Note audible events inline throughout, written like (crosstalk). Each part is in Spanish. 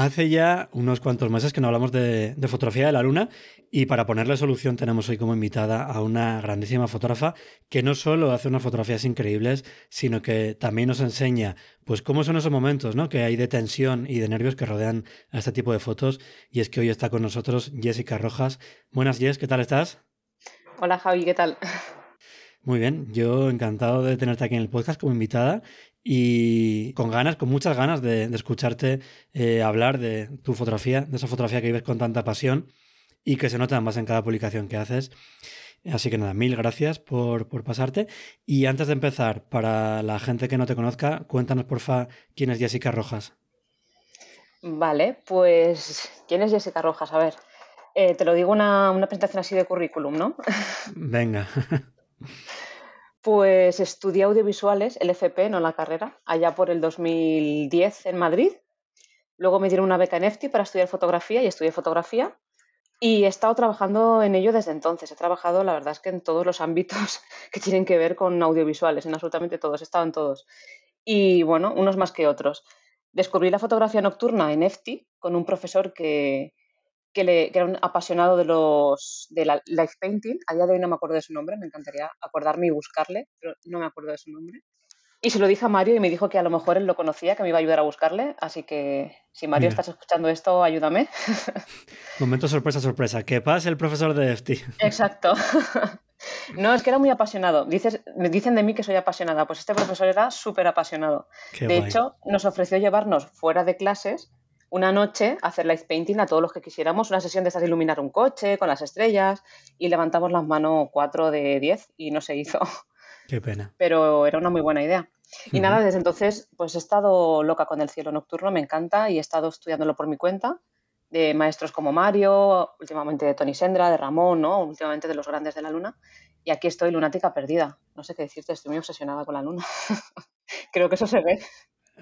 Hace ya unos cuantos meses que no hablamos de, fotografía de la luna y para ponerle solución tenemos hoy como invitada a una grandísima fotógrafa que no solo hace unas fotografías increíbles, sino que también nos enseña pues cómo son esos momentos ¿no? que hay de tensión y de nervios que rodean a este tipo de fotos. Y es que hoy está con nosotros Jessica Rojas. Buenas Jess, ¿qué tal estás? Hola Javi, ¿qué tal? Muy bien, yo encantado de tenerte aquí en el podcast como invitada y con ganas, con muchas ganas de, escucharte eh, hablar de tu fotografía, de esa fotografía que vives con tanta pasión y que se nota más en cada publicación que haces. Así que nada, mil gracias por, por, pasarte. Y antes de empezar, para la gente que no te conozca, cuéntanos porfa quién es Jessica Rojas. Vale, pues ¿quién es Jessica Rojas? A ver, eh, te lo digo una, una presentación así de currículum, ¿no? Venga. (laughs) Pues estudié audiovisuales, el FP, no la carrera, allá por el 2010 en Madrid. Luego me dieron una beca en EFTI para estudiar fotografía y estudié fotografía. Y he estado trabajando en ello desde entonces. He trabajado, la verdad es que en todos los ámbitos (laughs) que tienen que ver con audiovisuales, en absolutamente todos, he estado en todos. Y bueno, unos más que otros. Descubrí la fotografía nocturna en EFTI con un profesor que, que, le, era un apasionado de los de la life painting. A día de hoy no me acuerdo de su nombre, me encantaría acordarme y buscarle, pero no me acuerdo de su nombre. Y se lo dije a Mario y me dijo que a lo mejor él lo conocía, que me iba a ayudar a buscarle. Así que si Mario estás escuchando esto, ayúdame. (laughs) Momento sorpresa, sorpresa. ¿Qué pasa el profesor de FT? Exacto. (laughs) No, es que era muy apasionado. Dices, me dicen de mí que soy apasionada. Pues este profesor era súper apasionado. de hecho, nos ofreció llevarnos fuera de clases una noche hacer light painting a todos los que quisiéramos, una sesión de estas de iluminar un coche con las estrellas y levantamos las manos 4 de 10 y no se hizo. (laughs) Qué pena. Pero era una muy buena idea. Y nada, desde entonces pues he estado loca con el cielo nocturno, me encanta y he estado estudiándolo por mi cuenta de maestros como Mario, últimamente de Tony Sendra, de Ramón, ¿no? últimamente de los grandes de la luna. Y aquí estoy lunática perdida. No sé qué decirte, estoy muy obsesionada con la luna. (laughs) Creo que eso se ve.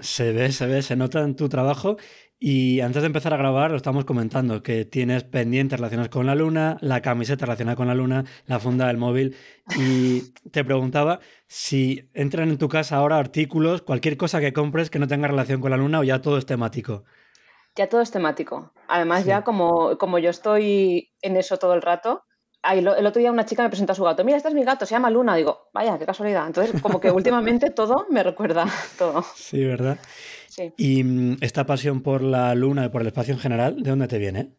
Se ve, se ve, se nota en tu trabajo. Y antes de empezar a grabar, lo estamos comentando, que tienes pendientes relacionados con la luna, la camiseta relacionada con la luna, la funda del móvil. Y te preguntaba si entran en tu casa ahora artículos, cualquier cosa que compres que no tenga relación con la luna o ya todo es temático. Ya todo es temático. Además, ya como, como yo estoy en eso todo el rato, el otro día una chica me presentó a su gato. Mira, este es mi gato, se llama Luna. Digo, vaya, qué casualidad. Entonces, como que (laughs) últimamente todo me recuerda todo. Sí, ¿verdad? Sí. ¿Y mm, esta pasión por la luna y por el espacio en general, de dónde te viene?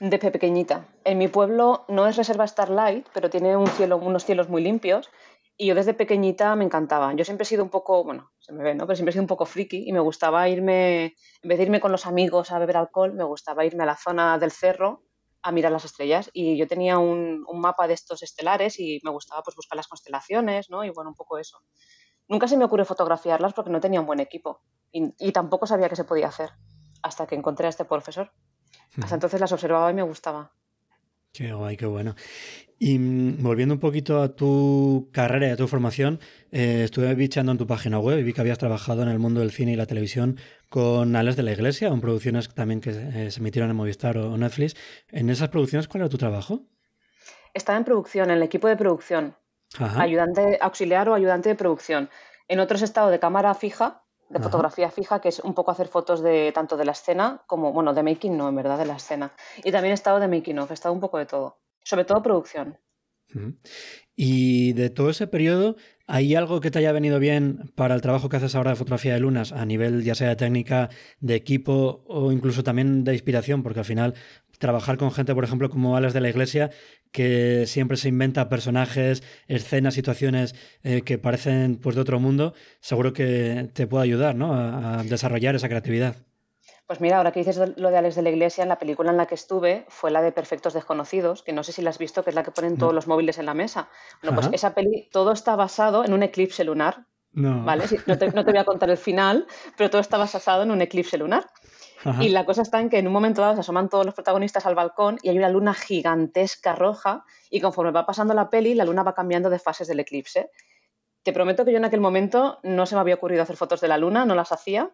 Desde pequeñita. En mi pueblo no es reserva Starlight, pero tiene un cielo, unos cielos muy limpios. Y yo desde pequeñita me encantaba. Yo siempre he sido un poco, bueno, se me ve, ¿no? Pero siempre he sido un poco friki y me gustaba irme, en vez de irme con los amigos a beber alcohol, me gustaba irme a la zona del cerro a mirar las estrellas y yo tenía un, mapa de estos estelares y me gustaba pues buscar las constelaciones, ¿no? Y bueno, un poco eso. Nunca se me ocurrió fotografiarlas porque no tenía un buen equipo y, tampoco sabía qué se podía hacer hasta que encontré a este profesor. Hasta entonces las observaba y me gustaba. Qué guay, qué bueno. Y mm, volviendo un poquito a tu carrera y a tu formación, eh, estuve bichando en tu página web y vi que habías trabajado en el mundo del cine y la televisión con Ales de la Iglesia, en producciones también que eh, se emitieron en Movistar o Netflix. En esas producciones, ¿cuál era tu trabajo? Estaba en producción, en el equipo de producción. Ayudante auxiliar o ayudante de producción. En otros estado de cámara fija, de fotografía fija, que es un poco hacer fotos de tanto de la escena como, bueno, de making no, en verdad, de la escena. Y también he estado de making of, he estado un poco de todo. Sobre todo producción. Y de todo ese periodo, ¿Hay algo que te haya venido bien para el trabajo que haces ahora de fotografía de lunas, a nivel ya sea de técnica, de equipo o incluso también de inspiración? Porque al final trabajar con gente, por ejemplo, como Alex de la Iglesia, que siempre se inventa personajes, escenas, situaciones eh, que parecen pues, de otro mundo, seguro que te puede ayudar ¿no? a desarrollar esa creatividad. Pues mira, ahora que dices lo de Alex de la Iglesia, en la película en la que estuve fue la de Perfectos Desconocidos, que no sé si la has visto, que es la que ponen todos los móviles en la mesa. Bueno, pues esa peli, todo está basado en un eclipse lunar. No. ¿Vale? no, te, voy a contar el final, pero todo está basado en un eclipse lunar. Y la cosa está en que en un momento dado se asoman todos los protagonistas al balcón y hay una luna gigantesca roja y conforme va pasando la peli, la luna va cambiando de fases del eclipse. Te prometo que yo en aquel momento no se me había ocurrido hacer fotos de la luna, no las hacía,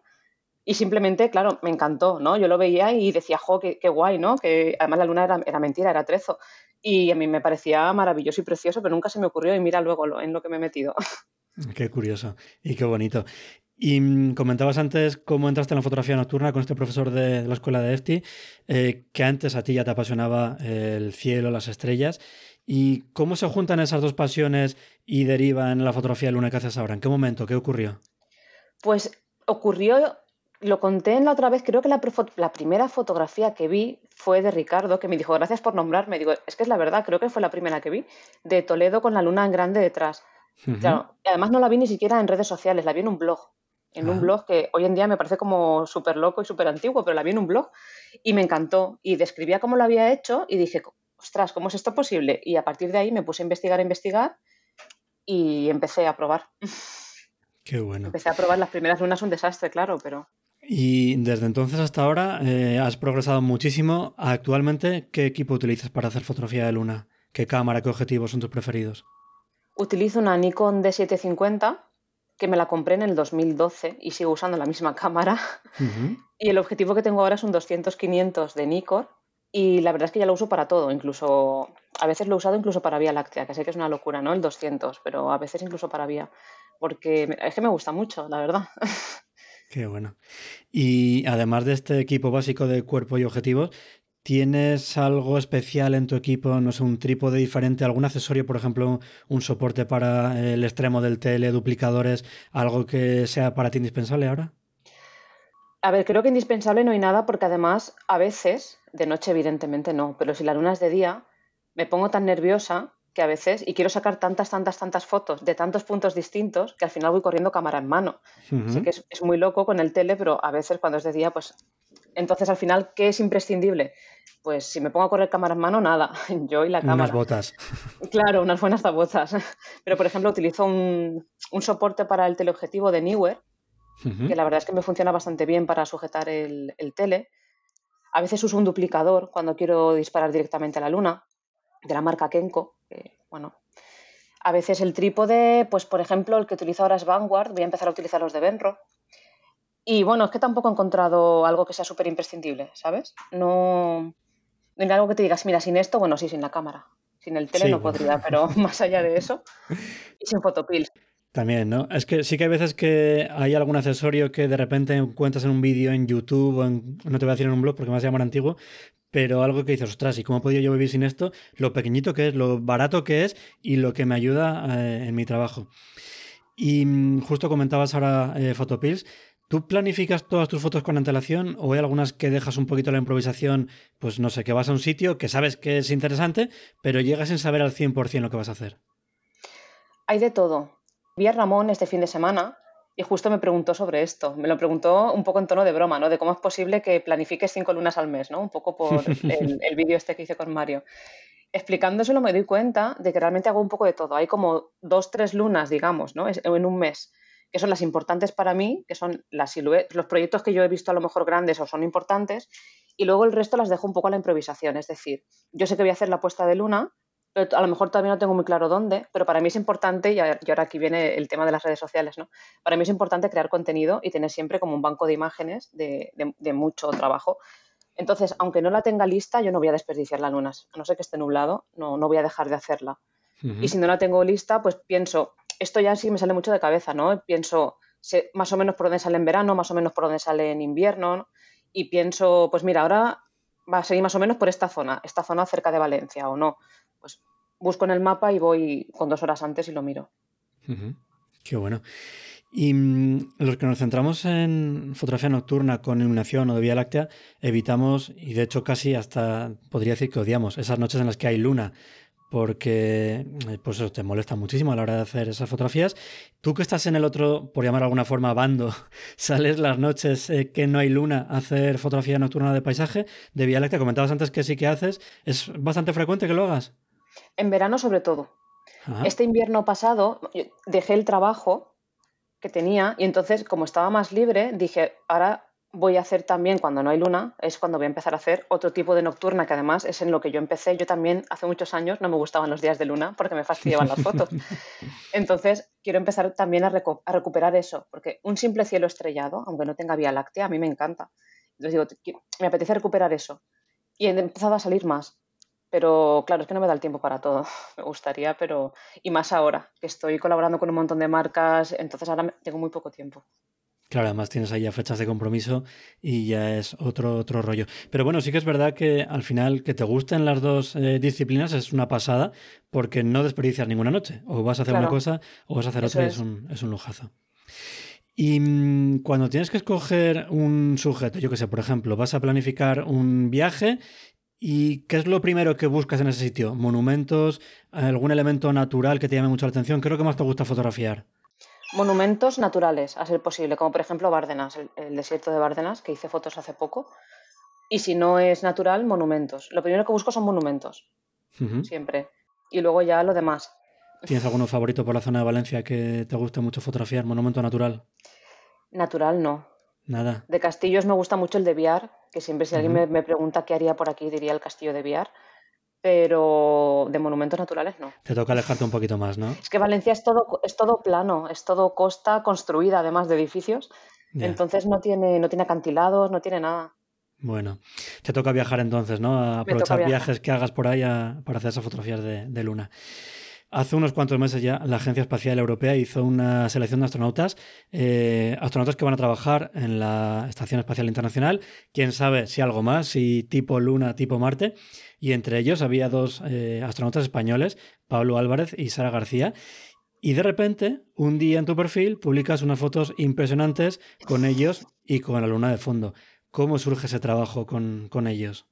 y simplemente, claro, me encantó, ¿no? Yo lo veía y decía, jo, qué, guay, ¿no? Que además la luna era, mentira, era trezo. Y a mí me parecía maravilloso y precioso, pero nunca se me ocurrió y mira luego en lo que me he metido. (laughs) Qué curioso y qué bonito. Y mm, comentabas antes cómo entraste en la fotografía nocturna con este profesor de, la escuela de EFTI, eh, que antes a ti ya te apasionaba el cielo, las estrellas. ¿Y cómo se juntan esas dos pasiones y derivan en la fotografía de luna que haces ahora? ¿En qué momento? ¿Qué ocurrió? Pues ocurrió lo conté en la otra vez, creo que la, primera fotografía que vi fue de Ricardo, que me dijo, gracias por nombrarme. Digo, es que es la verdad, creo que fue la primera que vi, de Toledo con la luna en grande detrás. además no la vi ni siquiera en redes sociales, la vi en un blog. En un ah. blog que hoy en día me parece como súper loco y súper antiguo, pero la vi en un blog y me encantó. Y describía cómo lo había hecho y dije, ostras, ¿cómo es esto posible? Y a partir de ahí me puse a investigar, a investigar y empecé a probar. Qué bueno. Empecé a probar las primeras lunas, un desastre, claro, pero y desde entonces hasta ahora eh, has progresado muchísimo. Actualmente, ¿qué equipo utilizas para hacer fotografía de luna? ¿Qué cámara, qué objetivos son tus preferidos? Utilizo una Nikon D750 que me la compré en el 2012 y sigo usando la misma cámara. Y el objetivo que tengo ahora es un 200-500 de Nikon y la verdad es que ya lo uso para todo, incluso a veces lo he usado incluso para Vía Láctea, que sé que es una locura, ¿no? El 200, pero a veces incluso para Vía, porque es que me gusta mucho, la verdad. (laughs) Qué bueno. Y además de este equipo básico de cuerpo y objetivos, ¿tienes algo especial en tu equipo? No sé, un trípode diferente, algún accesorio, por ejemplo, un soporte para el extremo del tele, duplicadores, algo que sea para ti indispensable ahora? A ver, creo que indispensable no hay nada porque además a veces, de noche evidentemente no, pero si la luna es de día, me pongo tan nerviosa que a veces, y quiero sacar tantas, tantas, tantas fotos de tantos puntos distintos que al final voy corriendo cámara en mano. Así que es, muy loco con el tele, pero a veces cuando es de día, pues entonces al final, ¿qué es imprescindible? Pues si me pongo a correr cámara en mano, nada, (laughs) yo y la cámara. Unas botas. Claro, unas buenas botas. (laughs) Pero por ejemplo, utilizo un, soporte para el teleobjetivo de Newer, que la verdad es que me funciona bastante bien para sujetar el, el tele. A veces uso un duplicador cuando quiero disparar directamente a la luna, de la marca Kenko bueno, a veces el trípode, pues por ejemplo, el que utilizo ahora es Vanguard, voy a empezar a utilizar los de Benro. Y bueno, es que tampoco he encontrado algo que sea súper imprescindible, ¿sabes? No, no hay algo que te digas, mira, sin esto, bueno, sí, sin la cámara. Sin el tele no podría, pero (laughs) más allá de eso, y sin fotopills. También, ¿no? Es que sí que hay veces que hay algún accesorio que de repente encuentras en un vídeo en YouTube o en, no te voy a decir en un blog porque me vas a llamar antiguo, pero algo que dices, ostras, ¿y cómo he podido yo vivir sin esto? Lo pequeñito que es, lo barato que es y lo que me ayuda eh, en mi trabajo. Y mm, justo comentabas ahora eh. ¿Tú planificas todas tus fotos con antelación o hay algunas que dejas un poquito la improvisación? Pues no sé, que vas a un sitio que sabes que es interesante, pero llegas sin saber al 100% lo que vas a hacer. Hay de todo. Vi a Ramón este fin de semana y justo me preguntó sobre esto. Me lo preguntó un poco en tono de broma, ¿no? De cómo es posible que planifiques cinco lunas al mes, ¿no? Un poco por (laughs) el, vídeo este que hice con Mario. Explicándoselo me doy cuenta de que realmente hago un poco de todo. Hay como dos, tres lunas, digamos, ¿no? En un mes, que son las importantes para mí, que son las los proyectos que yo he visto a lo mejor grandes o son importantes, y luego el resto las dejo un poco a la improvisación. Es decir, yo sé que voy a hacer la puesta de luna, a lo mejor todavía no tengo muy claro dónde, pero para mí es importante, y ahora aquí viene el tema de las redes sociales, ¿no? Para mí es importante crear contenido y tener siempre como un banco de imágenes de, mucho trabajo. Entonces, aunque no la tenga lista, yo no voy a desperdiciar las lunas. A no ser que esté nublado, no, no voy a dejar de hacerla. Y si no la tengo lista, pues pienso, esto ya sí me sale mucho de cabeza, ¿no? Pienso sé más o menos por dónde sale en verano, más o menos por dónde sale en invierno, y pienso, pues mira, ahora va a seguir más o menos por esta zona, esta zona cerca de Valencia o no pues busco en el mapa y voy con dos horas antes y lo miro. Qué bueno. Y mm, los que nos centramos en fotografía nocturna con iluminación o de Vía Láctea, evitamos, y de hecho casi hasta podría decir que odiamos, esas noches en las que hay luna, porque eh, pues eso te molesta muchísimo a la hora de hacer esas fotografías. Tú que estás en el otro, por llamar de alguna forma, bando, (laughs) sales las noches eh, que no hay luna a hacer fotografía nocturna de paisaje, de Vía Láctea, comentabas antes que sí que haces, ¿es bastante frecuente que lo hagas? En verano sobre todo. Este invierno pasado dejé el trabajo que tenía y entonces como estaba más libre dije, ahora voy a hacer también cuando no hay luna, es cuando voy a empezar a hacer otro tipo de nocturna que además es en lo que yo empecé. Yo también hace muchos años no me gustaban los días de luna porque me fastidiaban las fotos. (laughs) Entonces quiero empezar también a, recuperar eso, porque un simple cielo estrellado, aunque no tenga vía láctea, a mí me encanta. Entonces digo, me apetece recuperar eso. Y he empezado a salir más. Pero claro, es que no me da el tiempo para todo. (laughs) Me gustaría, pero. Y más ahora, que estoy colaborando con un montón de marcas, entonces ahora tengo muy poco tiempo. Claro, además tienes ahí ya fechas de compromiso y ya es otro, otro rollo. Pero bueno, sí que es verdad que al final que te gusten las dos eh, disciplinas es una pasada porque no desperdicias ninguna noche. O vas a hacer una cosa o vas a hacer otra y es un, es un lujazo. Y mm, cuando tienes que escoger un sujeto, yo que sé, por ejemplo, vas a planificar un viaje ¿Y qué es lo primero que buscas en ese sitio? ¿Monumentos? ¿Algún elemento natural que te llame mucho la atención? ¿Qué es lo que más te gusta fotografiar? Monumentos naturales, a ser posible, como por ejemplo Bárdenas, el, desierto de Bárdenas, que hice fotos hace poco. Y si no es natural, monumentos. Lo primero que busco son monumentos, siempre. Y luego ya lo demás. ¿Tienes alguno favorito por la zona de Valencia que te guste mucho fotografiar? ¿Monumento natural? Natural no. Nada. De castillos me gusta mucho el de Viar, que siempre si alguien me, pregunta qué haría por aquí, diría el castillo de Viar. Pero de monumentos naturales no. Te toca alejarte un poquito más, ¿no? Es que Valencia es todo, es todo plano, es todo costa construida, además de edificios. Entonces no tiene, no tiene acantilados, no tiene nada. Bueno, te toca viajar entonces, ¿no? A aprovechar viajes que hagas por ahí para hacer esas fotografías de, de luna. Hace unos cuantos meses ya la Agencia Espacial Europea hizo una selección de astronautas, eh, astronautas que van a trabajar en la Estación Espacial Internacional, quién sabe si algo más, si tipo Luna, tipo Marte, y entre ellos había dos eh, astronautas españoles, Pablo Álvarez y Sara García, y de repente, un día en tu perfil publicas unas fotos impresionantes con ellos y con la Luna de fondo. ¿Cómo surge ese trabajo con, con ellos?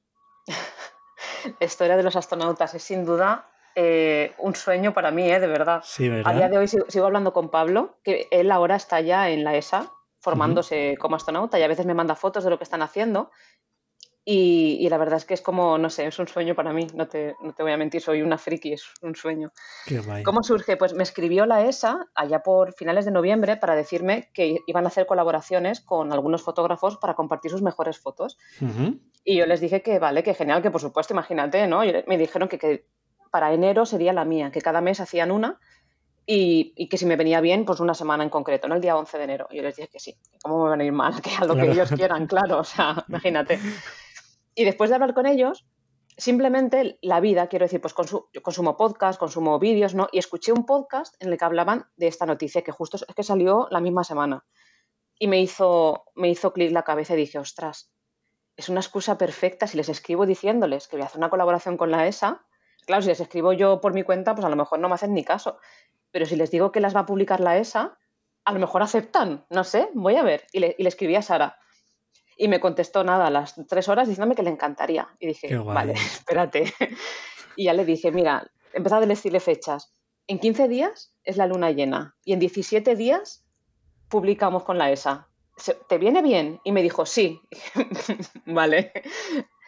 (laughs) La historia de los astronautas es sin duda eh, un sueño para mí, ¿eh? de verdad. A día de hoy sigo, hablando con Pablo, que él ahora está ya en la ESA, formándose como astronauta, y a veces me manda fotos de lo que están haciendo. Y, la verdad es que es como, no sé, es un sueño para mí, no te, no te voy a mentir, soy una friki, es un sueño. ¿Cómo surge? Pues me escribió la ESA allá por finales de noviembre para decirme que iban a hacer colaboraciones con algunos fotógrafos para compartir sus mejores fotos. Y yo les dije que vale, que genial, que por supuesto, imagínate, ¿no? me dijeron que, que para enero sería la mía, que cada mes hacían una y, que si me venía bien, pues una semana en concreto, ¿no? El día 11 de enero. Y yo les dije que sí, ¿cómo me van a ir mal? (laughs) Que a lo que ellos quieran, claro, o sea, (laughs) imagínate. Y después de hablar con ellos, simplemente la vida, quiero decir, pues yo consumo podcast, consumo vídeos, ¿no? Y escuché un podcast en el que hablaban de esta noticia que justo es que salió la misma semana. Y me hizo, me hizo clic la cabeza y dije, ostras, es una excusa perfecta si les escribo diciéndoles que voy a hacer una colaboración con la ESA, Claro, si les escribo yo por mi cuenta, pues a lo mejor no me hacen ni caso. Pero si les digo que las va a publicar la ESA, a lo mejor aceptan, no sé, voy a ver. Y le, escribí a Sara. Y me contestó nada a las tres horas diciéndome que le encantaría. Y dije, vale, (laughs) espérate. y ya le dije, mira, empezó a decirle fechas. En 15 días es la luna llena y en 17 días publicamos con la ESA. ¿Te viene bien? Y me dijo, sí. (laughs) vale.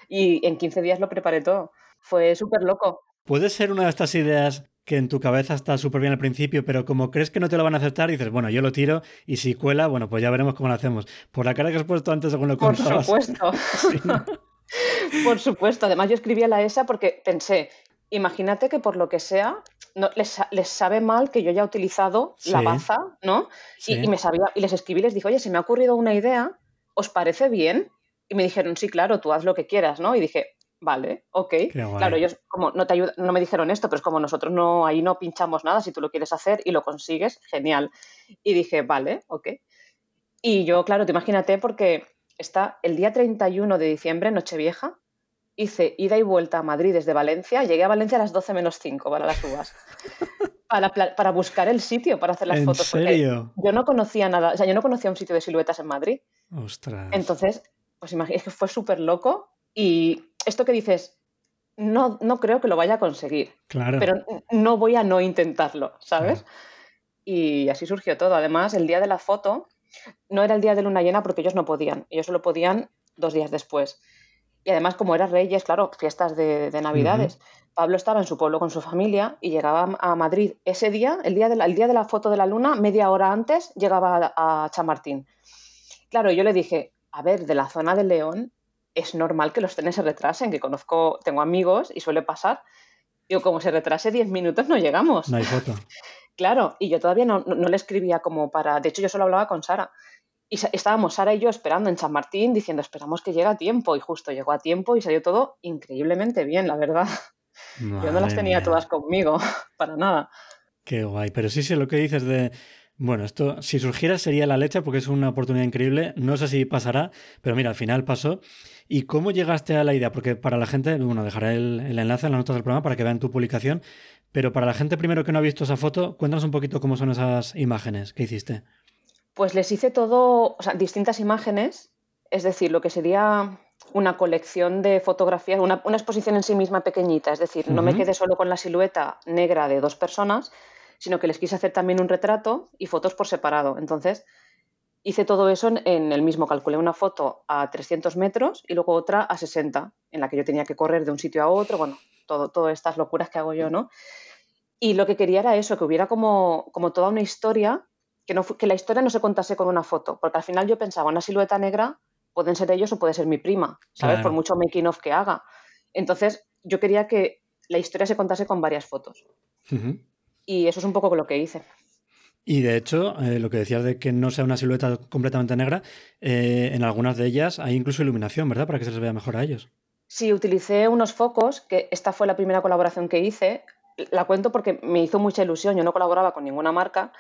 Y en 15 días lo preparé todo. Fue súper loco. ¿Puede ser una de estas ideas que en tu cabeza está súper bien al principio, pero como crees que no te lo van a aceptar, dices, bueno, yo lo tiro y si cuela, bueno, pues ya veremos cómo lo hacemos. Por la cara que has puesto antes según lo contabas. Por supuesto. (laughs) (laughs) por supuesto. Además, yo escribí a la ESA porque pensé, imagínate que por lo que sea, no, les, sabe mal que yo haya utilizado la baza, ¿no? Y, me sabía, y les escribí y les dije, oye, se me ha ocurrido una idea, ¿os parece bien? Y me dijeron, sí, claro, tú haz lo que quieras, ¿no? Y dije, Vale, ok. Claro, ellos como no te ayudan, no me dijeron esto, pero es como nosotros no, ahí no pinchamos nada, si tú lo quieres hacer y lo consigues, genial. Y dije, vale, ok. Y yo, claro, te imagínate porque está el día 31 de diciembre, Nochevieja, hice ida y vuelta a Madrid desde Valencia. Llegué a Valencia a las 12 menos 5 para las uvas. (laughs) para, buscar el sitio para hacer las ¿En fotos. Serio? Yo no conocía nada, o sea, yo no conocía un sitio de siluetas en Madrid. Ostras. Entonces, pues imagínate que fue súper loco y esto que dices, no, no creo que lo vaya a conseguir. Claro. Pero no voy a no intentarlo, ¿sabes? Y así surgió todo. Además, el día de la foto no era el día de luna llena porque ellos no podían. Ellos solo podían dos días después. Y además, como era Reyes, claro, fiestas de, Navidades, Pablo estaba en su pueblo con su familia y llegaba a Madrid ese día, el día, de la, día de la foto de la luna, media hora antes, llegaba a, Chamartín. Claro, yo le dije, a ver, de la zona de León es normal que los trenes se retrasen, que conozco, tengo amigos y suele pasar. Digo, como se retrase 10 minutos, no llegamos. No hay foto. (laughs) claro, y yo todavía no, no, le escribía como para. De hecho, yo solo hablaba con Sara. Y estábamos Sara y yo esperando en San Martín, diciendo, esperamos que llegue a tiempo. Y justo llegó a tiempo y salió todo increíblemente bien, la verdad. (laughs) Yo no las tenía todas conmigo, (laughs) para nada. Qué guay. Pero sí sé lo que dices de. Bueno, esto, si surgiera sería la leche porque es una oportunidad increíble. No sé si pasará, pero mira, al final pasó. ¿Y cómo llegaste a la idea? Porque para la gente, bueno, dejaré el, enlace en las notas del programa para que vean tu publicación. Pero para la gente primero que no ha visto esa foto, cuéntanos un poquito cómo son esas imágenes que hiciste. Pues les hice todo, o sea, distintas imágenes, es decir, lo que sería una colección de fotografías, una, exposición en sí misma pequeñita, es decir, no me quedé solo con la silueta negra de dos personas, sino que les quise hacer también un retrato y fotos por separado. Entonces, hice todo eso en, el mismo, calculé una foto a 300 metros y luego otra a 60, en la que yo tenía que correr de un sitio a otro, bueno, todo, todas estas locuras que hago yo, ¿no? Y lo que quería era eso, que hubiera como, como toda una historia, que, no, que la historia no se contase con una foto, porque al final yo pensaba, una silueta negra pueden ser ellos o puede ser mi prima, ¿sabes? Por mucho making of que haga. Entonces, yo quería que la historia se contase con varias fotos. Y eso es un poco lo que hice. Y de hecho, eh, lo que decías de que no sea una silueta completamente negra, eh, en algunas de ellas hay incluso iluminación, ¿verdad? Para que se les vea mejor a ellos. Sí, utilicé unos focos, que esta fue la primera colaboración que hice. La cuento porque me hizo mucha ilusión, yo no colaboraba con ninguna marca.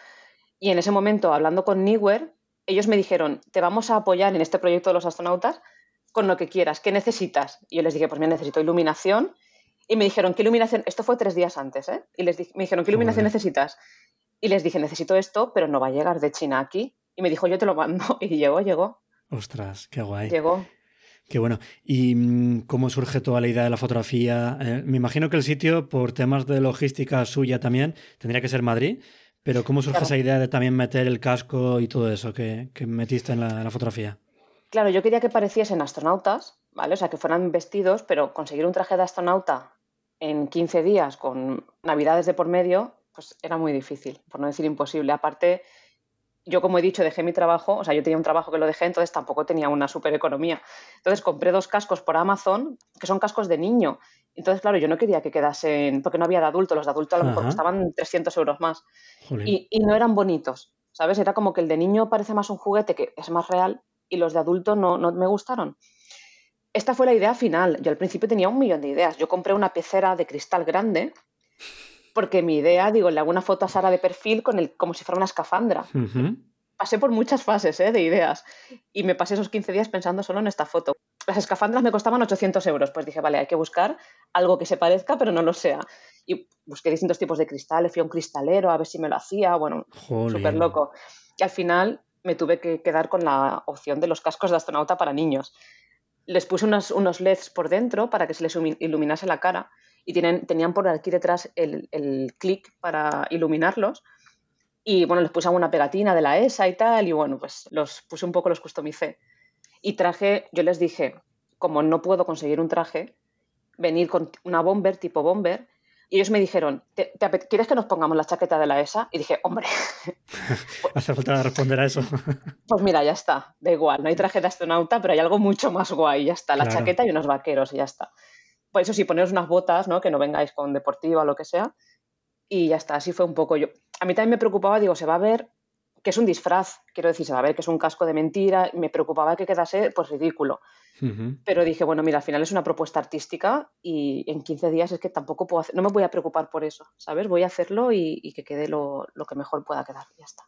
Y en ese momento, hablando con Newer, ellos me dijeron, te vamos a apoyar en este proyecto de los astronautas con lo que quieras, ¿qué necesitas? Y yo les dije, pues me necesito iluminación. Y me dijeron, ¿qué iluminación? Esto fue tres días antes, ¿eh? Y les dije, me dijeron, ¿qué iluminación necesitas? Y les dije, necesito esto, pero no va a llegar de China aquí. Y me dijo, yo te lo mando. (laughs) Y llegó, llegó. Ostras, qué guay. Llegó. Qué bueno. ¿Y mm, cómo surge toda la idea de la fotografía? Eh, me imagino que el sitio, por temas de logística suya también, tendría que ser Madrid. Pero ¿cómo surge esa idea de también meter el casco y todo eso que, metiste en la, fotografía? Claro, yo quería que pareciesen astronautas, ¿vale? O sea, que fueran vestidos, pero conseguir un traje de astronauta en 15 días con navidades de por medio, pues era muy difícil, por no decir imposible. Aparte, yo como he dicho, dejé mi trabajo, o sea, yo tenía un trabajo que lo dejé, entonces tampoco tenía una super economía. Entonces compré dos cascos por Amazon, que son cascos de niño, entonces, claro, yo no quería que quedasen, porque no había de adulto, los de adulto a lo mejor costaban 300 euros más. Y, no eran bonitos, ¿sabes? Era como que el de niño parece más un juguete que es más real y los de adulto no, no me gustaron. Esta fue la idea final. Yo al principio tenía un millón de ideas. Yo compré una pecera de cristal grande porque mi idea, digo, le hago una foto a Sara de perfil con el, como si fuera una escafandra. Pasé por muchas fases ¿eh? de ideas y me pasé esos 15 días pensando solo en esta foto las escafandras me costaban 800 euros. Pues dije, vale, hay que buscar algo que se parezca, pero no lo sea. Y busqué distintos tipos de cristales, fui a un cristalero a ver si me lo hacía, bueno, súper loco. Y al final me tuve que quedar con la opción de los cascos de astronauta para niños. Les puse unos, unos LEDs por dentro para que se les iluminase la cara y tienen, tenían por aquí detrás el, el clic para iluminarlos. Y bueno, les puse una pegatina de la ESA y tal, y bueno, pues los puse un poco, los customicé. Y traje, yo les dije, como no puedo conseguir un traje, venir con una bomber, tipo bomber. Y ellos me dijeron, quieres que nos pongamos la chaqueta de la ESA? Y dije, hombre. (laughs) Hace falta responder a eso. (laughs) pues mira, ya está, da igual, no hay traje de astronauta, pero hay algo mucho más guay, ya está, la chaqueta y unos vaqueros y ya está. Por eso sí, poneros unas botas, ¿no? Que no vengáis con deportiva o lo que sea. Y ya está, así fue un poco yo. A mí también me preocupaba, digo, se va a ver que es un disfraz, quiero decir, se va a ver que es un casco de mentira, me preocupaba que quedase pues ridículo. Pero dije, bueno, mira, al final es una propuesta artística y en 15 días es que tampoco puedo hacer, no me voy a preocupar por eso, ¿sabes? Voy a hacerlo y, que quede lo, que mejor pueda quedar, ya está.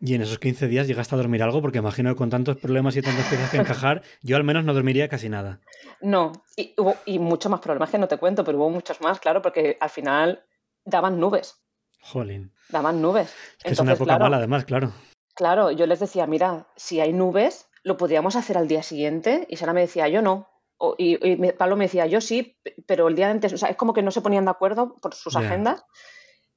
¿Y en esos 15 días llegaste a dormir algo? Porque imagino que con tantos problemas y tantas piezas que encajar, yo al menos no dormiría casi nada. No, y hubo y muchos más problemas que no te cuento, pero hubo muchos más, claro, porque al final daban nubes. Jolín. Daban nubes. es una época mala, además, claro. Claro, yo les decía, mira, si hay nubes, lo podríamos hacer al día siguiente. Y Sara me decía, yo no. y, Pablo me decía, yo sí, pero el día antes, o sea, es como que no se ponían de acuerdo por sus agendas.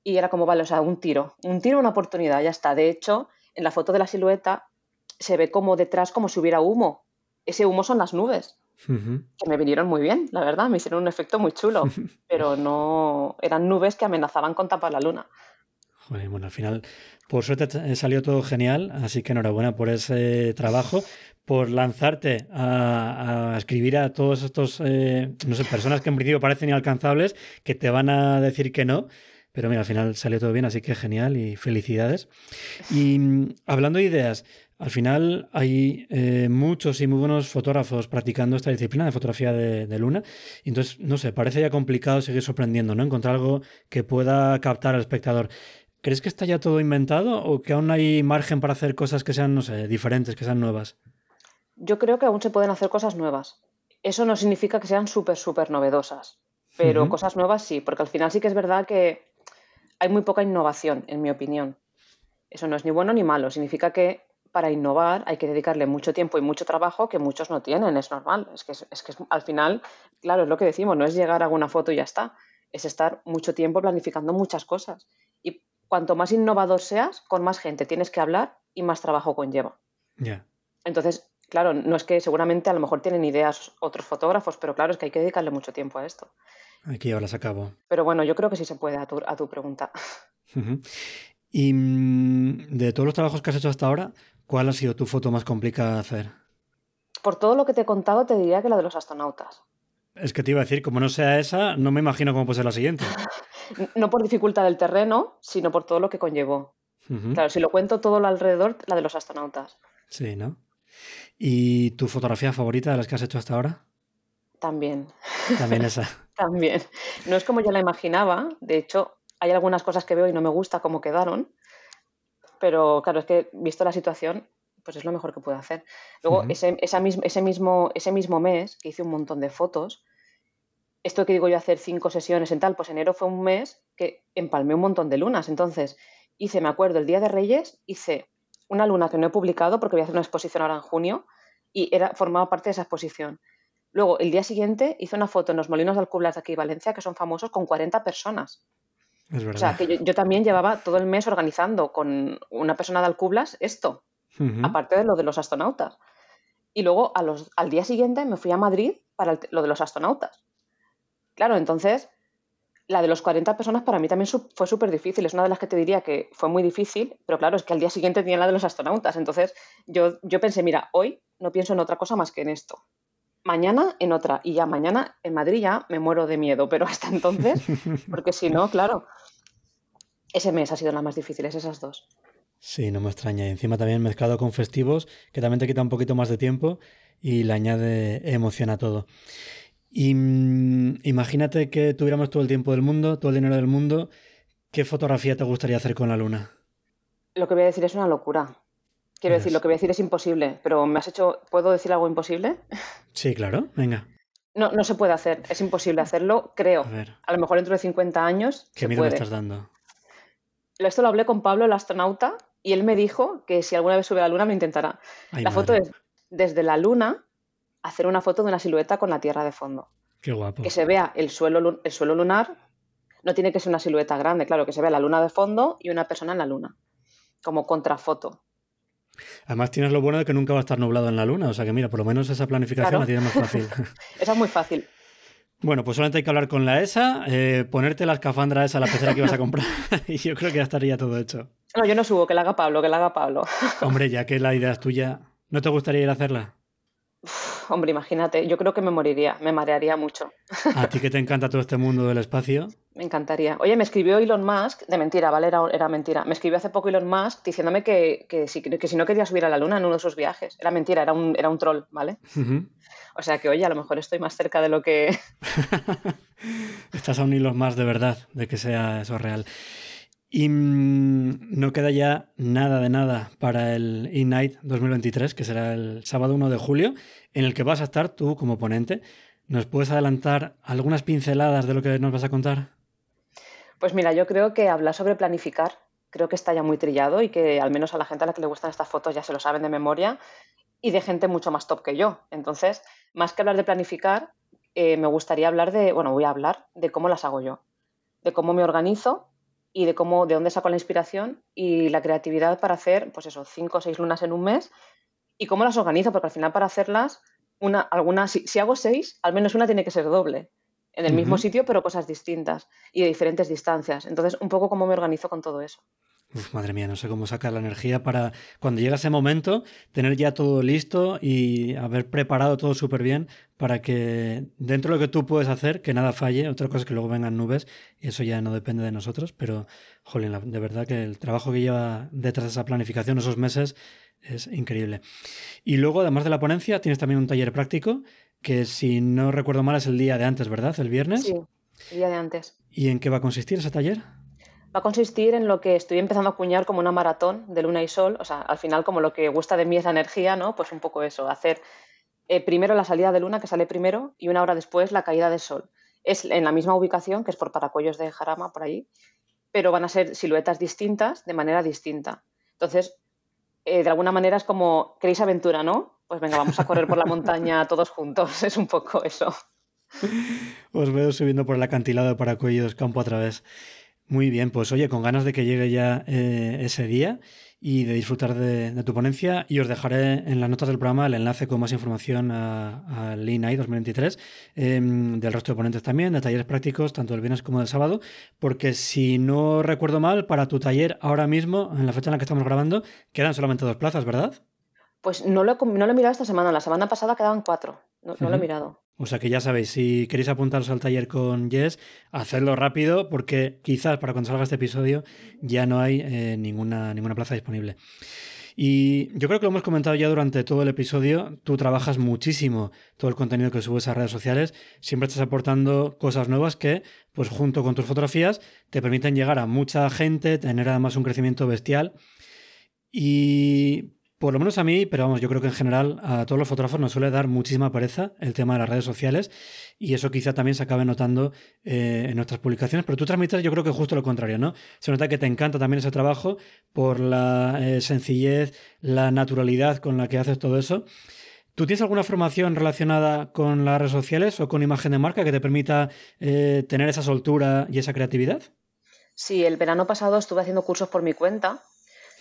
Y era como, vale, o sea, un tiro, un tiro, una oportunidad, ya está. De hecho, en la foto de la silueta se ve como detrás, como si hubiera humo. Ese humo son las nubes, que me vinieron muy bien, la verdad, me hicieron un efecto muy chulo, (laughs) pero no eran nubes que amenazaban con tapar la luna. Bueno, al final, por suerte salió todo genial, así que enhorabuena por ese trabajo, por lanzarte a, escribir a todos estos, eh, no sé, personas que en principio parecen inalcanzables, que te van a decir que no, pero mira, al final salió todo bien, así que genial y felicidades. (laughs) Y mm, hablando de ideas, al final hay eh, muchos y muy buenos fotógrafos practicando esta disciplina de fotografía de, de, luna. Entonces, no sé, parece ya complicado seguir sorprendiendo, ¿no? Encontrar algo que pueda captar al espectador. ¿Crees que está ya todo inventado o que aún hay margen para hacer cosas que sean, no sé, diferentes, que sean nuevas? Yo creo que aún se pueden hacer cosas nuevas. Eso no significa que sean súper, súper novedosas, pero cosas nuevas sí, porque al final sí que es verdad que hay muy poca innovación, en mi opinión. Eso no es ni bueno ni malo, significa que para innovar hay que dedicarle mucho tiempo y mucho trabajo que muchos no tienen, es normal. Es que, es que al final, claro, es lo que decimos, no es llegar a una foto y ya está, es estar mucho tiempo planificando muchas cosas. Y cuanto más innovador seas, con más gente tienes que hablar y más trabajo conlleva. Entonces, claro, no es que seguramente a lo mejor tienen ideas otros fotógrafos, pero claro, es que hay que dedicarle mucho tiempo a esto. Hay que llevarlas a cabo. Pero bueno, yo creo que sí se puede a tu, a tu pregunta. Y mm, de todos los trabajos que has hecho hasta ahora, ¿cuál ha sido tu foto más complicada de hacer? Por todo lo que te he contado, te diría que la de los astronautas. Es que te iba a decir, como no sea esa, no me imagino cómo puede ser la siguiente. (laughs) No por dificultad del terreno, sino por todo lo que conllevó. Claro, si lo cuento todo lo alrededor, la de los astronautas. Sí, ¿no? ¿Y tu fotografía favorita de las que has hecho hasta ahora? También. También (laughs) esa. También. No es como yo la imaginaba. De hecho, hay algunas cosas que veo y no me gusta cómo quedaron. Pero claro, es que visto la situación, pues es lo mejor que puedo hacer. Luego, ese, ese, mismo, ese mismo mes que hice un montón de fotos, esto que digo yo hacer cinco sesiones en tal, pues enero fue un mes que empalmé un montón de lunas. Entonces, hice, me acuerdo, el Día de Reyes, hice una luna que no he publicado porque voy a hacer una exposición ahora en junio y era, formaba parte de esa exposición. Luego, el día siguiente, hice una foto en los molinos de Alcublas de aquí, Valencia, que son famosos, con 40 personas. Es verdad. O sea, que yo, también llevaba todo el mes organizando con una persona de Alcublas esto, aparte de lo de los astronautas. Y luego, a los, al día siguiente, me fui a Madrid para lo de los astronautas. Claro, entonces, la de los 40 personas para mí también fue súper difícil. Es una de las que te diría que fue muy difícil, pero claro, es que al día siguiente tenía la de los astronautas. Entonces, yo, yo pensé, mira, hoy no pienso en otra cosa más que en esto mañana en otra y ya mañana en Madrid ya me muero de miedo, pero hasta entonces, (laughs) porque si no, claro, ese mes ha sido la más difícil, esas dos. Sí, no me extraña. Y encima también mezclado con festivos, que también te quita un poquito más de tiempo y le añade emoción a todo. Y mm, imagínate que tuviéramos todo el tiempo del mundo, todo el dinero del mundo, ¿qué fotografía te gustaría hacer con la luna? Lo que voy a decir es una locura. Quiero decir, lo que voy a decir es imposible, pero me has hecho. ¿Puedo decir algo imposible? Sí, claro, venga. No, no se puede hacer, es imposible hacerlo, creo. A, lo mejor dentro de 50 años. ¿Qué miedo me estás dando? Esto lo hablé con Pablo, el astronauta, y él me dijo que si alguna vez sube a la luna lo intentará. la foto es desde la luna hacer una foto de una silueta con la Tierra de fondo. Qué guapo. Que se vea el suelo, el suelo lunar, no tiene que ser una silueta grande, claro, que se vea la luna de fondo y una persona en la luna, como contrafoto. Además tienes lo bueno de que nunca va a estar nublado en la luna, o sea que mira, por lo menos esa planificación la tienes más (laughs) fácil. esa es muy fácil. Bueno, pues solamente hay que hablar con la ESA, eh, ponerte la escafandra esa, la pecera que vas a (laughs) comprar, (laughs) y yo creo que ya estaría todo hecho. No, yo no subo, que la haga Pablo, que la haga Pablo. Hombre, ya que la idea es tuya, ¿no te gustaría ir a hacerla? Hombre, imagínate, yo creo que me moriría, me marearía mucho. ¿A ti que te encanta todo este mundo del espacio? (laughs) Me encantaría. Oye, me escribió Elon Musk, de mentira, ¿vale? Era, mentira. Me escribió hace poco Elon Musk diciéndome que, si, que, si, no quería subir a la Luna en uno de sus viajes. Era mentira, era un, era un troll, ¿vale? O sea que, oye, a lo mejor estoy más cerca de lo que... (laughs) (laughs) Estás a un Elon Musk de verdad, de que sea eso real. Y mm, no queda ya nada de nada para el Ignite 2023, que será el sábado 1 de julio, en el que vas a estar tú como ponente. ¿Nos puedes adelantar algunas pinceladas de lo que nos vas a contar? Pues mira, yo creo que hablar sobre planificar, creo que está ya muy trillado y que al menos a la gente a la que le gustan estas fotos ya se lo saben de memoria y de gente mucho más top que yo. Entonces, más que hablar de planificar, eh, me gustaría hablar de, bueno, voy a hablar de cómo las hago yo, de cómo me organizo y de cómo, de dónde saco la inspiración y la creatividad para hacer, pues eso, cinco o seis lunas en un mes y cómo las organizo, porque al final para hacerlas, una, alguna, si, hago seis, al menos una tiene que ser doble, en el mismo sitio, pero cosas distintas y de diferentes distancias. Entonces, un poco cómo me organizo con todo eso. Uf, madre mía, no sé cómo sacar la energía para cuando llega ese momento tener ya todo listo y haber preparado todo súper bien para que dentro de lo que tú puedes hacer, que nada falle. Otra cosa es que luego vengan nubes y eso ya no depende de nosotros, pero, jolín, de verdad que el trabajo que lleva detrás de esa planificación, esos meses, es increíble. Y luego, además de la ponencia, tienes también un taller práctico que, si no recuerdo mal, es el día de antes, ¿verdad? El viernes. Sí, el día de antes. ¿Y en qué va a consistir ese taller? Va a consistir en lo que estoy empezando a acuñar como una maratón de luna y sol. O sea, al final, como lo que gusta de mí es la energía, ¿no? Pues un poco eso, hacer eh, primero la salida de luna, que sale primero, y una hora después la caída del sol. Es en la misma ubicación, que es por Paracuellos de Jarama, por ahí, pero van a ser siluetas distintas de manera distinta. Entonces, eh, de alguna manera es como, ¿queréis aventura, no? Pues venga, vamos a correr por la montaña (laughs) todos juntos. Es un poco eso. Os veo subiendo por el acantilado de Paracuellos, campo a través. Muy bien, pues oye, con ganas de que llegue ya eh, ese día y de disfrutar de, tu ponencia y os dejaré en las notas del programa el enlace con más información al a 2023, em, del resto de ponentes también, de talleres prácticos, tanto el viernes como del sábado, porque si no recuerdo mal, para tu taller ahora mismo, en la fecha en la que estamos grabando, quedan solamente dos plazas, ¿verdad? Pues no lo, no lo he mirado esta semana, la semana pasada quedaban cuatro, no, no lo he mirado. O sea que ya sabéis, si queréis apuntaros al taller con Jess, hacedlo rápido porque quizás para cuando salga este episodio ya no hay eh, ninguna, ninguna plaza disponible. Y yo creo que lo hemos comentado ya durante todo el episodio, tú trabajas muchísimo todo el contenido que subes a redes sociales, siempre estás aportando cosas nuevas que, pues junto con tus fotografías, te permiten llegar a mucha gente, tener además un crecimiento bestial. Y por lo menos a mí, pero vamos, yo creo que en general a todos los fotógrafos nos suele dar muchísima pereza el tema de las redes sociales y eso quizá también se acabe notando eh, en nuestras publicaciones, pero tú transmites yo creo que justo lo contrario, ¿no? Se nota que te encanta también ese trabajo por la eh, sencillez, la naturalidad con la que haces todo eso. ¿Tú tienes alguna formación relacionada con las redes sociales o con imagen de marca que te permita eh, tener esa soltura y esa creatividad? Sí, el verano pasado estuve haciendo cursos por mi cuenta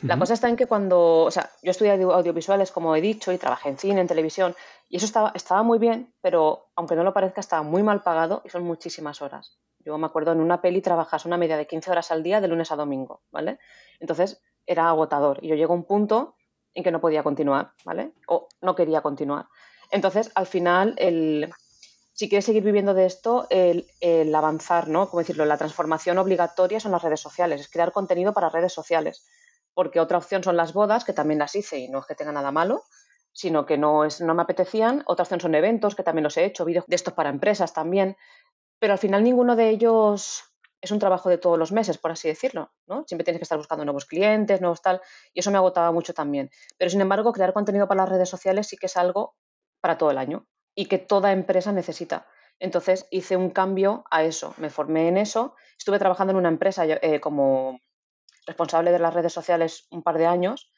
la cosa está en que cuando, o sea, yo estudié audiovisuales, como he dicho, y trabajé en cine, en televisión, y eso estaba, estaba muy bien, pero aunque no lo parezca, estaba muy mal pagado y son muchísimas horas. Yo me acuerdo en una peli trabajas una media de 15 horas al día de lunes a domingo, ¿vale? Entonces era agotador y yo llego a un punto en que no podía continuar, ¿vale? O no quería continuar. Entonces, al final, el, si quieres seguir viviendo de esto, el, el, avanzar, ¿no? Como decirlo, la transformación obligatoria son las redes sociales, es crear contenido para redes sociales porque otra opción son las bodas, que también las hice y no es que tenga nada malo, sino que no, es, no me apetecían. Otra opción son eventos, que también los he hecho, vídeos de estos para empresas también, pero al final ninguno de ellos es un trabajo de todos los meses, por así decirlo, ¿no? Siempre tienes que estar buscando nuevos clientes, nuevos tal, y eso me agotaba mucho también. Pero sin embargo, crear contenido para las redes sociales sí que es algo para todo el año y que toda empresa necesita. Entonces hice un cambio a eso, me formé en eso, estuve trabajando en una empresa eh, como responsable de las redes sociales un par de años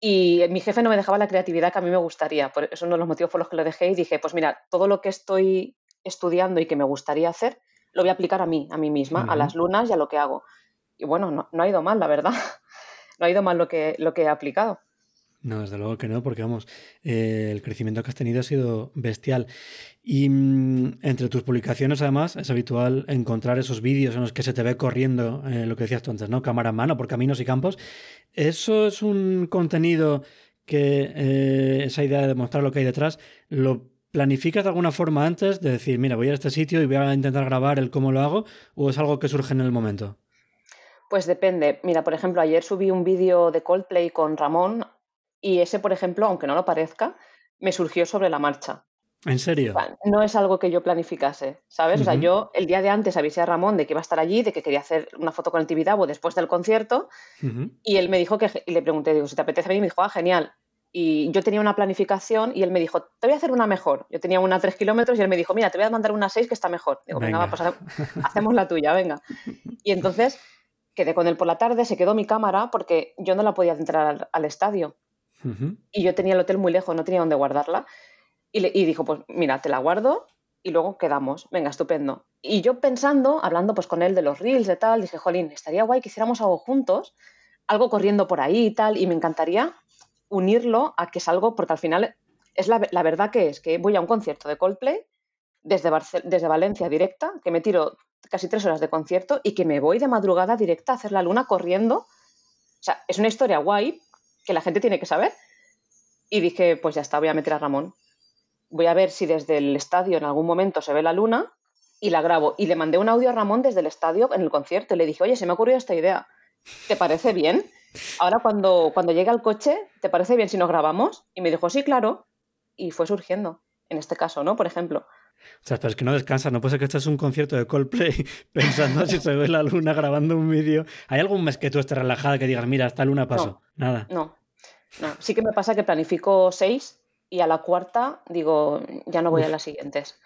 y mi jefe no me dejaba la creatividad que a mí me gustaría. Por, es uno de los motivos por los que lo dejé y dije, pues mira, todo lo que estoy estudiando y que me gustaría hacer, lo voy a aplicar a mí, a mí misma, a las lunas y a lo que hago. Y bueno, no, no, ha ido mal, la verdad. (laughs) No ha ido mal lo que, lo que he aplicado. No, desde luego que no, porque vamos, eh, el crecimiento que has tenido ha sido bestial. Y mm, entre tus publicaciones, además, es habitual encontrar esos vídeos en los que se te ve corriendo, eh, lo que decías tú antes, ¿no? Cámara en mano por caminos y campos. ¿Eso es un contenido que eh, esa idea de mostrar lo que hay detrás, lo planificas de alguna forma antes de decir, mira, voy a este sitio y voy a intentar grabar el cómo lo hago, o es algo que surge en el momento? Pues depende. Mira, por ejemplo, ayer subí un vídeo de Coldplay con Ramón y ese, por ejemplo, aunque no lo parezca, me surgió sobre la marcha. ¿En serio? No es algo que yo planificase, ¿sabes? O sea, yo el día de antes avisé a Ramón de que iba a estar allí, de que quería hacer una foto con el Tibidabo después del concierto, y él me dijo que, y le pregunté, digo, si te apetece venir, y me dijo, ah, genial. Y yo tenía una planificación y él me dijo, te voy a hacer una mejor. Yo tenía una a tres kilómetros y él me dijo, mira, te voy a mandar una a seis que está mejor. Digo, venga, va, pues (laughs) hacemos la tuya, venga. Y entonces quedé con él por la tarde, se quedó mi cámara porque yo no la podía entrar al, estadio. Y yo tenía el hotel muy lejos, no tenía dónde guardarla. Y, le, dijo, pues mira, te la guardo y luego quedamos. Venga, estupendo. Y yo pensando, hablando pues con él de los reels, de tal, dije, jolín, estaría guay que hiciéramos algo juntos, algo corriendo por ahí y tal, y me encantaría unirlo a que es algo, porque al final es la, verdad que es que voy a un concierto de Coldplay desde, desde Valencia directa, que me tiro casi tres horas de concierto y que me voy de madrugada directa a hacer la luna corriendo. O sea, es una historia guay que la gente tiene que saber. Y dije, pues ya está, voy a meter a Ramón voy a ver si desde el estadio en algún momento se ve la luna y la grabo. Y le mandé un audio a Ramón desde el estadio en el concierto y le dije, oye, se me ha ocurrido esta idea. ¿Te parece bien? Ahora cuando, cuando llegue al coche, ¿te parece bien si nos grabamos? Y me dijo, sí, claro. Y fue surgiendo, en este caso, ¿no? Por ejemplo. O sea, pero es que no descansa, no puede ser que estés un concierto de Coldplay (laughs) pensando si se ve la luna grabando un vídeo. ¿Hay algún mes que tú estés relajada que digas, mira, esta luna paso? Nada. No, no. Sí que me pasa que planifico seis y a la cuarta digo, ya no voy a las siguientes.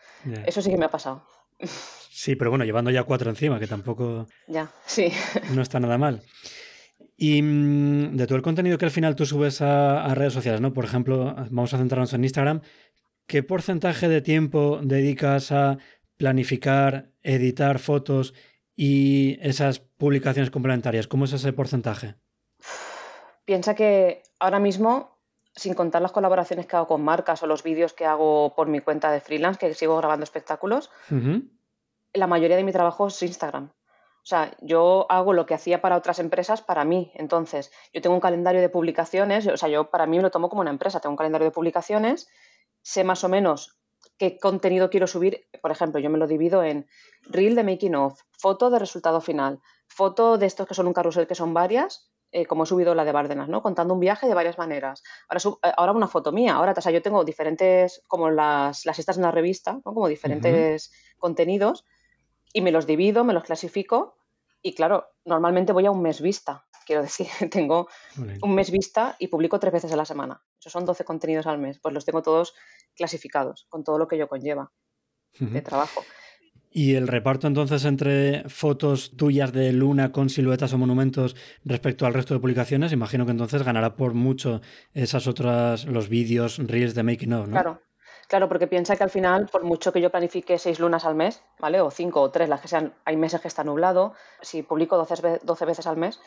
Eso sí que me ha pasado. (laughs) Sí, pero bueno, llevando ya cuatro encima, que tampoco. Ya, sí. No está nada mal. Y mm, de todo el contenido que al final tú subes a, redes sociales, ¿no? Por ejemplo, vamos a centrarnos en Instagram. ¿Qué porcentaje de tiempo dedicas a planificar, editar fotos y esas publicaciones complementarias? ¿Cómo es ese porcentaje? Piensa que ahora mismo sin contar las colaboraciones que hago con marcas o los vídeos que hago por mi cuenta de freelance, que sigo grabando espectáculos, la mayoría de mi trabajo es Instagram. O sea, yo hago lo que hacía para otras empresas para mí. Entonces, yo tengo un calendario de publicaciones, o sea, yo para mí me lo tomo como una empresa, tengo un calendario de publicaciones, sé más o menos qué contenido quiero subir. Por ejemplo, yo me lo divido en reel de making of, foto de resultado final, foto de estos que son un carrusel que son varias, eh, como he subido la de Bárdenas, ¿no? Contando un viaje de varias maneras. Ahora, eh, ahora una foto mía, ahora, o sea, yo tengo diferentes, como las, las estas en la revista, ¿no? Como diferentes contenidos y me los divido, me los clasifico y claro, normalmente voy a un mes vista. Quiero decir, (laughs) tengo un mes vista y publico tres veces a la semana. Esos son 12 contenidos al mes. Pues los tengo todos clasificados, con todo lo que ello conlleva de trabajo. ¿Y el reparto entonces entre fotos tuyas de luna con siluetas o monumentos respecto al resto de publicaciones? Imagino que entonces ganará por mucho esas otras, los vídeos, reels de making of, ¿no? Claro, claro, porque piensa que al final, por mucho que yo planifique seis lunas al mes, ¿vale? O cinco o tres, las que sean, hay meses que está nublado, si publico 12, 12 veces al mes,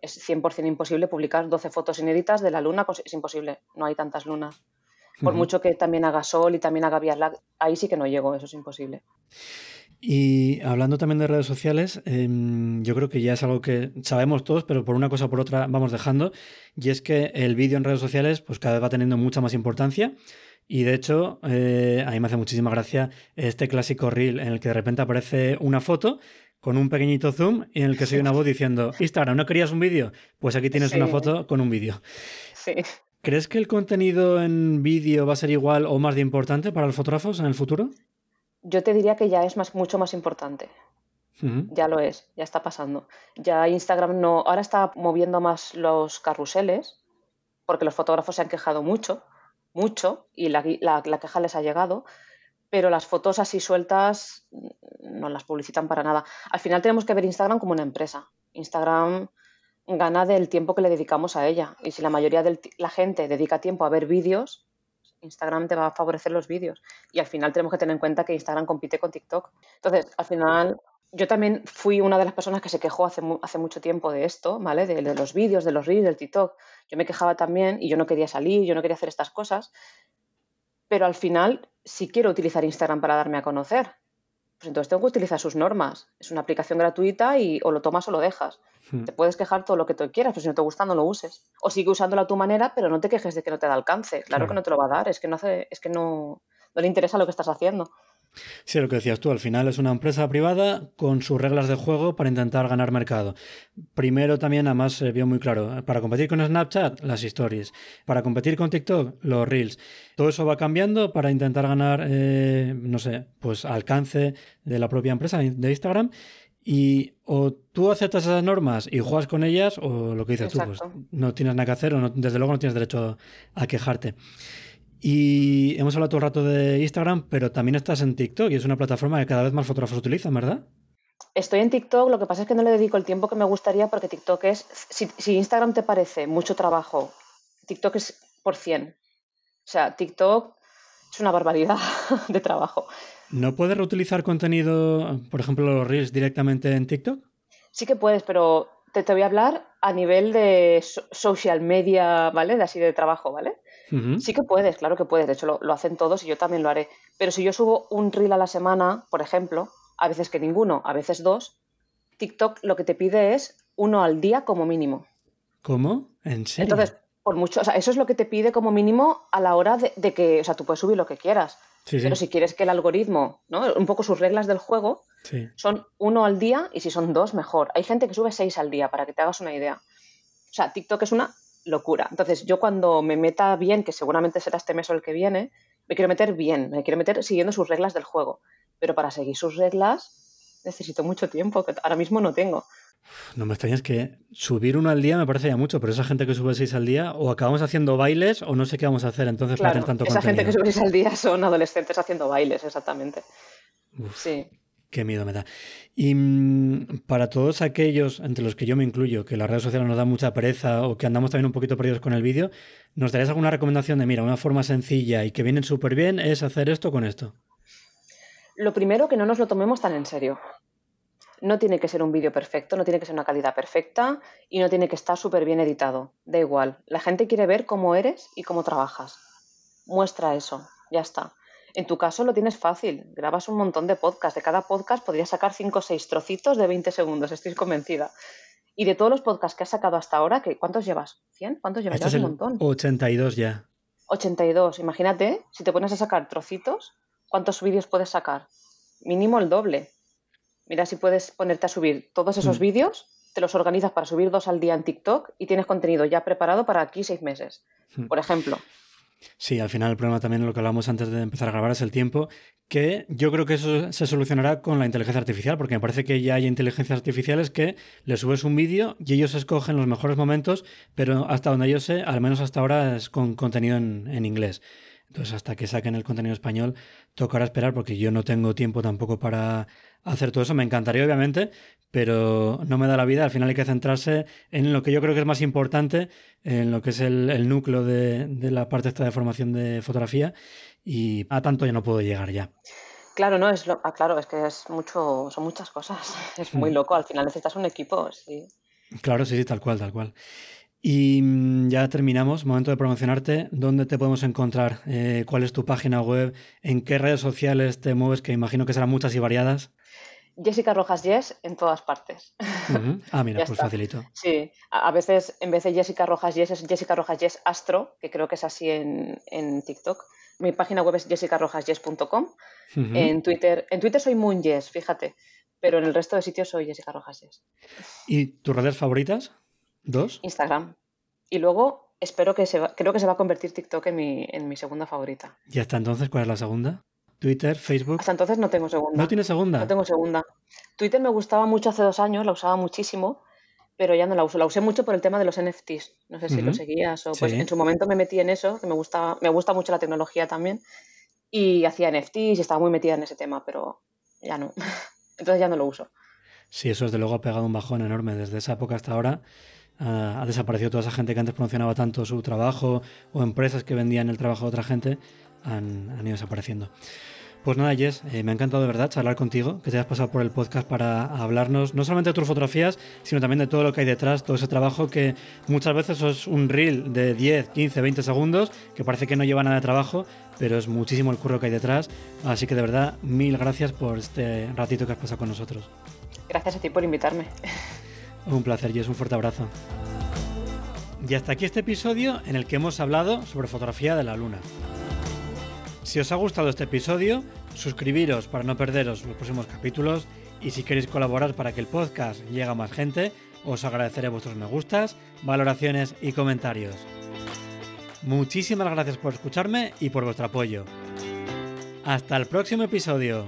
es 100% imposible publicar 12 fotos inéditas de la luna, pues es imposible, no hay tantas lunas. Por mucho que también haga sol y también haga vías ahí sí que no llego, eso es imposible. Y hablando también de redes sociales, em, yo creo que ya es algo que sabemos todos, pero por una cosa o por otra vamos dejando, y es que el vídeo en redes sociales pues cada vez va teniendo mucha más importancia. Y de hecho, eh, a mí me hace muchísima gracia este clásico reel en el que de repente aparece una foto con un pequeñito zoom y en el que soy una voz diciendo, Instagram, ¿no querías un vídeo? Pues aquí tienes una foto con un vídeo. Sí. ¿Crees que el contenido en vídeo va a ser igual o más de importante para los fotógrafos en el futuro? Yo te diría que ya es más, mucho más importante. Ya lo es, ya está pasando. Ya Instagram no, ahora está moviendo más los carruseles, porque los fotógrafos se han quejado mucho, mucho, y la, la, queja les ha llegado, pero las fotos así sueltas no las publicitan para nada. Al final tenemos que ver Instagram como una empresa. Instagram gana del tiempo que le dedicamos a ella. Y si la mayoría de la gente dedica tiempo a ver vídeos, Instagram te va a favorecer los vídeos. Y al final tenemos que tener en cuenta que Instagram compite con TikTok. Entonces, al final, yo también fui una de las personas que se quejó hace, mucho tiempo de esto, ¿vale? De, los vídeos, de los reels, del TikTok. Yo me quejaba también y yo no quería salir, yo no quería hacer estas cosas. Pero al final, si quiero utilizar Instagram para darme a conocer, pues entonces tengo que utilizar sus normas. Es una aplicación gratuita y o lo tomas o lo dejas. Hmm. Te puedes quejar todo lo que tú quieras, pero si no te gusta no lo uses. O sigue usándola a tu manera, pero no te quejes de que no te da alcance. Claro, que no te lo va a dar, es que no hace, es que no, no le interesa lo que estás haciendo. Sí, lo que decías tú, al final es una empresa privada con sus reglas de juego para intentar ganar mercado. Primero también, además, se vio muy claro, para competir con Snapchat, las stories. Para competir con TikTok, los reels. Todo eso va cambiando para intentar ganar, eh, no sé, pues alcance de la propia empresa de Instagram. Y o tú aceptas esas normas y juegas con ellas, o lo que dices tú, pues no tienes nada que hacer, o desde luego no tienes derecho a quejarte. Y hemos hablado todo el rato de Instagram, pero también estás en TikTok y es una plataforma que cada vez más fotógrafos utilizan, ¿verdad? Estoy en TikTok, lo que pasa es que no le dedico el tiempo que me gustaría porque TikTok es, si, Instagram te parece mucho trabajo, TikTok es por 100. O sea, TikTok es una barbaridad (laughs) de trabajo. ¿No puedes reutilizar contenido, por ejemplo, los Reels directamente en TikTok? Sí que puedes, pero te, te voy a hablar a nivel de social media, ¿vale? De así de trabajo, ¿vale? Sí que puedes, claro que puedes. De hecho, lo, hacen todos y yo también lo haré. Pero si yo subo un reel a la semana, por ejemplo, a veces que ninguno, a veces dos, TikTok lo que te pide es uno al día como mínimo. ¿Cómo? ¿En serio? Entonces, por mucho, o sea, eso es lo que te pide como mínimo a la hora de, que, o sea, tú puedes subir lo que quieras. pero si quieres que el algoritmo, ¿no? Un poco sus reglas del juego, son uno al día y si son dos, mejor. Hay gente que sube seis al día, para que te hagas una idea. O sea, TikTok es una locura. Entonces, yo cuando me meta bien, que seguramente será este mes o el que viene, me quiero meter bien, me quiero meter siguiendo sus reglas del juego. Pero para seguir sus reglas necesito mucho tiempo, que ahora mismo no tengo. No me extrañas que subir uno al día me parece ya mucho, pero esa gente que sube seis al día, o acabamos haciendo bailes o no sé qué vamos a hacer entonces para tener tanto esa gente que sube seis al día son adolescentes haciendo bailes, exactamente. Sí. Qué miedo me da. Y mm, para todos aquellos, entre los que yo me incluyo, que las redes sociales nos dan mucha pereza o que andamos también un poquito perdidos con el vídeo, ¿nos darías alguna recomendación de, mira, una forma sencilla y que vienen súper bien es hacer esto con esto? Lo primero, que no nos lo tomemos tan en serio. No tiene que ser un vídeo perfecto, no tiene que ser una calidad perfecta y no tiene que estar súper bien editado. Da igual. La gente quiere ver cómo eres y cómo trabajas. Muestra eso. Ya está. En tu caso lo tienes fácil, grabas un montón de podcasts, de cada podcast podrías sacar 5 o 6 trocitos de 20 segundos, estoy convencida. Y de todos los podcasts que has sacado hasta ahora, ¿cuántos llevas? ¿100? ¿Cuántos llevas? Este un montón. 82 ya. 82, imagínate, si te pones a sacar trocitos, ¿cuántos vídeos puedes sacar? Mínimo el doble. Mira si puedes ponerte a subir todos esos mm. vídeos, te los organizas para subir dos al día en TikTok y tienes contenido ya preparado para aquí seis meses, mm. por ejemplo. Sí, al final el problema también, lo que hablamos antes de empezar a grabar, es el tiempo, que yo creo que eso se solucionará con la inteligencia artificial, porque me parece que ya hay inteligencias artificiales que le subes un vídeo y ellos escogen los mejores momentos, pero hasta donde yo sé, al menos hasta ahora es con contenido en, en inglés. Entonces, hasta que saquen el contenido español, tocará esperar porque yo no tengo tiempo tampoco para hacer todo eso. Me encantaría, obviamente, pero no me da la vida. Al final hay que centrarse en lo que yo creo que es más importante, en lo que es el, núcleo de, la parte esta de formación de fotografía y a tanto ya no puedo llegar ya. Claro, no es lo, ah, claro, es que es mucho, son muchas cosas. (laughs) Es muy mm. loco. Al final necesitas un equipo, sí. Claro, sí, sí, tal cual, tal cual. Y mm, ya terminamos, momento de promocionarte. ¿Dónde te podemos encontrar? Eh, ¿Cuál es tu página web? ¿En qué redes sociales te mueves? Que imagino que serán muchas y variadas. Jessica Rojas Yes en todas partes. Ah, mira, (laughs) pues facilito. Sí, a, veces en vez de Jessica Rojas Yes es Jessica Rojas Yes Astro, que creo que es así en, TikTok. Mi página web es jessicarojasyes.com. En Twitter, en Twitter soy Moon Yes, fíjate, pero en el resto de sitios soy Jessica Rojas Yes. ¿Y tus redes favoritas? ¿Dos? Instagram. Y luego espero que se va, creo que se va a convertir TikTok en mi, en mi segunda favorita. ¿Y hasta entonces cuál es la segunda? Twitter, Facebook. Hasta entonces no tengo segunda. ¿No tiene segunda? No tengo segunda. Twitter me gustaba mucho hace dos años, la usaba muchísimo, pero ya no la uso. La usé mucho por el tema de los NFTs. No sé si lo seguías o pues en su momento me metí en eso, que me gusta, me gusta mucho la tecnología también. Y hacía NFTs y estaba muy metida en ese tema, pero ya no. (laughs) Entonces ya no lo uso. Sí, eso desde luego ha pegado un bajón enorme. Desde esa época hasta ahora ha desaparecido toda esa gente que antes promocionaba tanto su trabajo o empresas que vendían el trabajo de otra gente han, han ido desapareciendo. Pues nada, Jess, eh, me ha encantado de verdad charlar contigo, que te hayas pasado por el podcast para hablarnos no solamente de tus fotografías, sino también de todo lo que hay detrás, todo ese trabajo que muchas veces es un reel de 10, 15, 20 segundos, que parece que no lleva nada de trabajo, pero es muchísimo el curro que hay detrás. Así que de verdad, mil gracias por este ratito que has pasado con nosotros. Gracias a ti por invitarme. Un placer, Jess, un fuerte abrazo. Y hasta aquí este episodio en el que hemos hablado sobre fotografía de la luna. Si os ha gustado este episodio, Suscribiros para no perderos los próximos capítulos y si queréis colaborar para que el podcast llegue a más gente, os agradeceré vuestros me gustas, valoraciones y comentarios. Muchísimas gracias por escucharme y por vuestro apoyo. Hasta el próximo episodio.